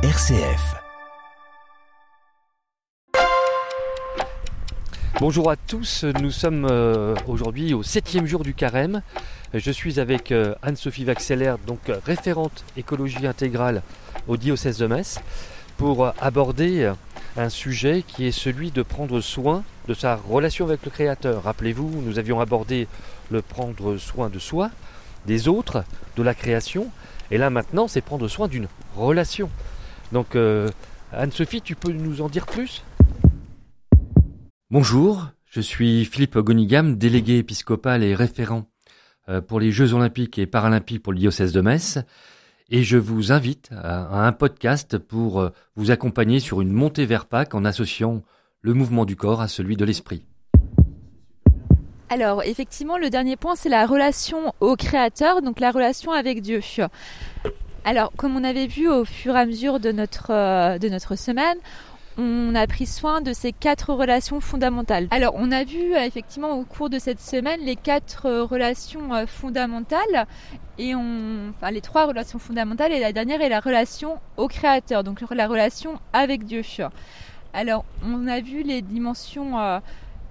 RCF. Bonjour à tous, nous sommes euh, aujourd'hui au septième jour du carême. Je suis avec euh, Anne-Sophie Vaxeller, donc euh, référente écologie intégrale au diocèse de Metz, pour aborder un sujet qui est celui de prendre soin de sa relation avec le Créateur. Rappelez-vous, nous avions abordé le prendre soin de soi, des autres, de la création, et là maintenant c'est prendre soin d'une relation. Donc Anne-Sophie, tu peux nous en dire plus? Bonjour, je suis Philippe Gonigam, délégué épiscopal et référent euh, pour les Jeux olympiques et paralympiques pour le diocèse de Metz, et je vous invite à un podcast pour euh, vous accompagner sur une montée vers Pâques en associant le mouvement du corps à celui de l'esprit. Alors effectivement, le dernier point, c'est la relation au Créateur, donc la relation avec Dieu. Alors, comme on avait vu au fur et à mesure de notre, euh, de notre semaine, on a pris soin de ces quatre relations fondamentales. Alors, on a vu euh, effectivement au cours de cette semaine les quatre euh, relations fondamentales et on, enfin les trois relations fondamentales et la dernière est la relation au Créateur, donc la relation avec Dieu. Alors, on a vu les dimensions,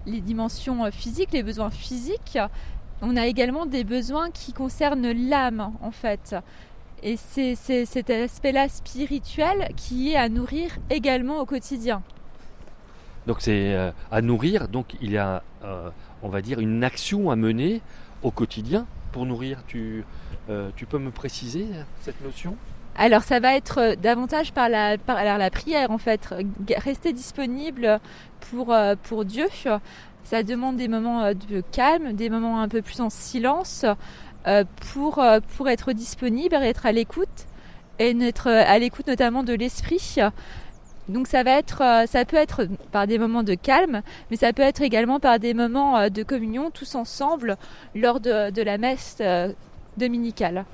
les dimensions physiques, les besoins physiques. On a également des besoins qui concernent l'âme, en fait. Et c'est cet aspect-là spirituel qui est à nourrir également au quotidien. Donc c'est euh, à nourrir, donc il y a, euh, on va dire, une action à mener au quotidien pour nourrir. Tu, euh, tu peux me préciser cette notion? Alors ça va être davantage par la, par la prière en fait, rester disponible pour, pour Dieu. Ça demande des moments de calme, des moments un peu plus en silence, pour, euh, pour être disponible, être à l'écoute et être euh, à l'écoute notamment de l'esprit. Donc ça va être, ça peut être par des moments de calme, mais ça peut être également par des moments de communion tous ensemble lors de, de la messe dominicale.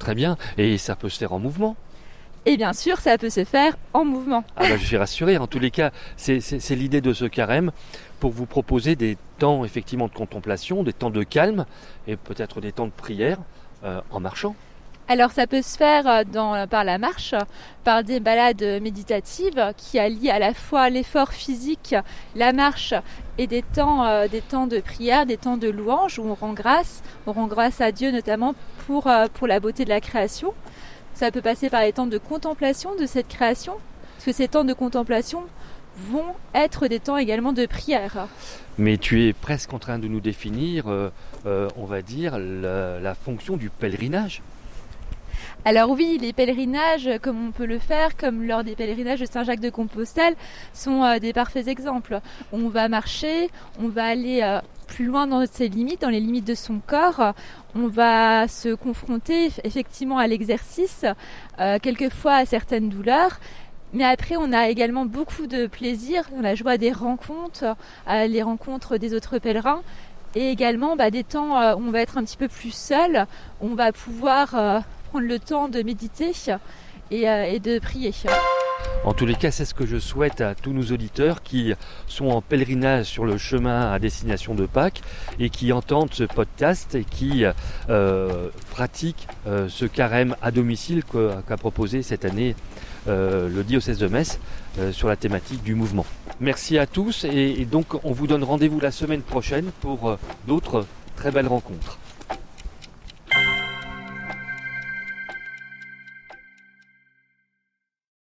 Très bien, et ça peut se faire en mouvement et bien sûr, ça peut se faire en mouvement. Ah bah, je suis rassuré. En tous les cas, c'est l'idée de ce carême pour vous proposer des temps effectivement de contemplation, des temps de calme et peut-être des temps de prière euh, en marchant. Alors ça peut se faire euh, dans, par la marche, par des balades méditatives qui allient à la fois l'effort physique, la marche et des temps, euh, des temps de prière, des temps de louange où on rend grâce, on rend grâce à Dieu notamment pour, pour la beauté de la création. Ça peut passer par les temps de contemplation de cette création, parce que ces temps de contemplation vont être des temps également de prière. Mais tu es presque en train de nous définir, euh, euh, on va dire, la, fonction du pèlerinage. Alors oui, les pèlerinages, comme on peut le faire, comme lors des pèlerinages de Saint-Jacques de Compostelle, sont euh, des parfaits exemples. On va marcher, on va aller plus loin dans ses limites, dans les limites de son corps. On va se confronter effectivement à l'exercice, euh, quelquefois à certaines douleurs. Mais après, on a également beaucoup de plaisir, la joie des rencontres, euh, les rencontres des autres pèlerins, et également bah, des temps euh, où on va être un petit peu plus seul, on va pouvoir prendre le temps de méditer et de prier. En tous les cas, c'est ce que je souhaite à tous nos auditeurs qui sont en pèlerinage sur le chemin à destination de Pâques et qui entendent ce podcast et qui euh, pratiquent euh, ce carême à domicile qu'a proposé cette année euh, le diocèse de Metz sur la thématique du mouvement. Merci à tous et donc on vous donne rendez-vous la semaine prochaine pour d'autres très belles rencontres.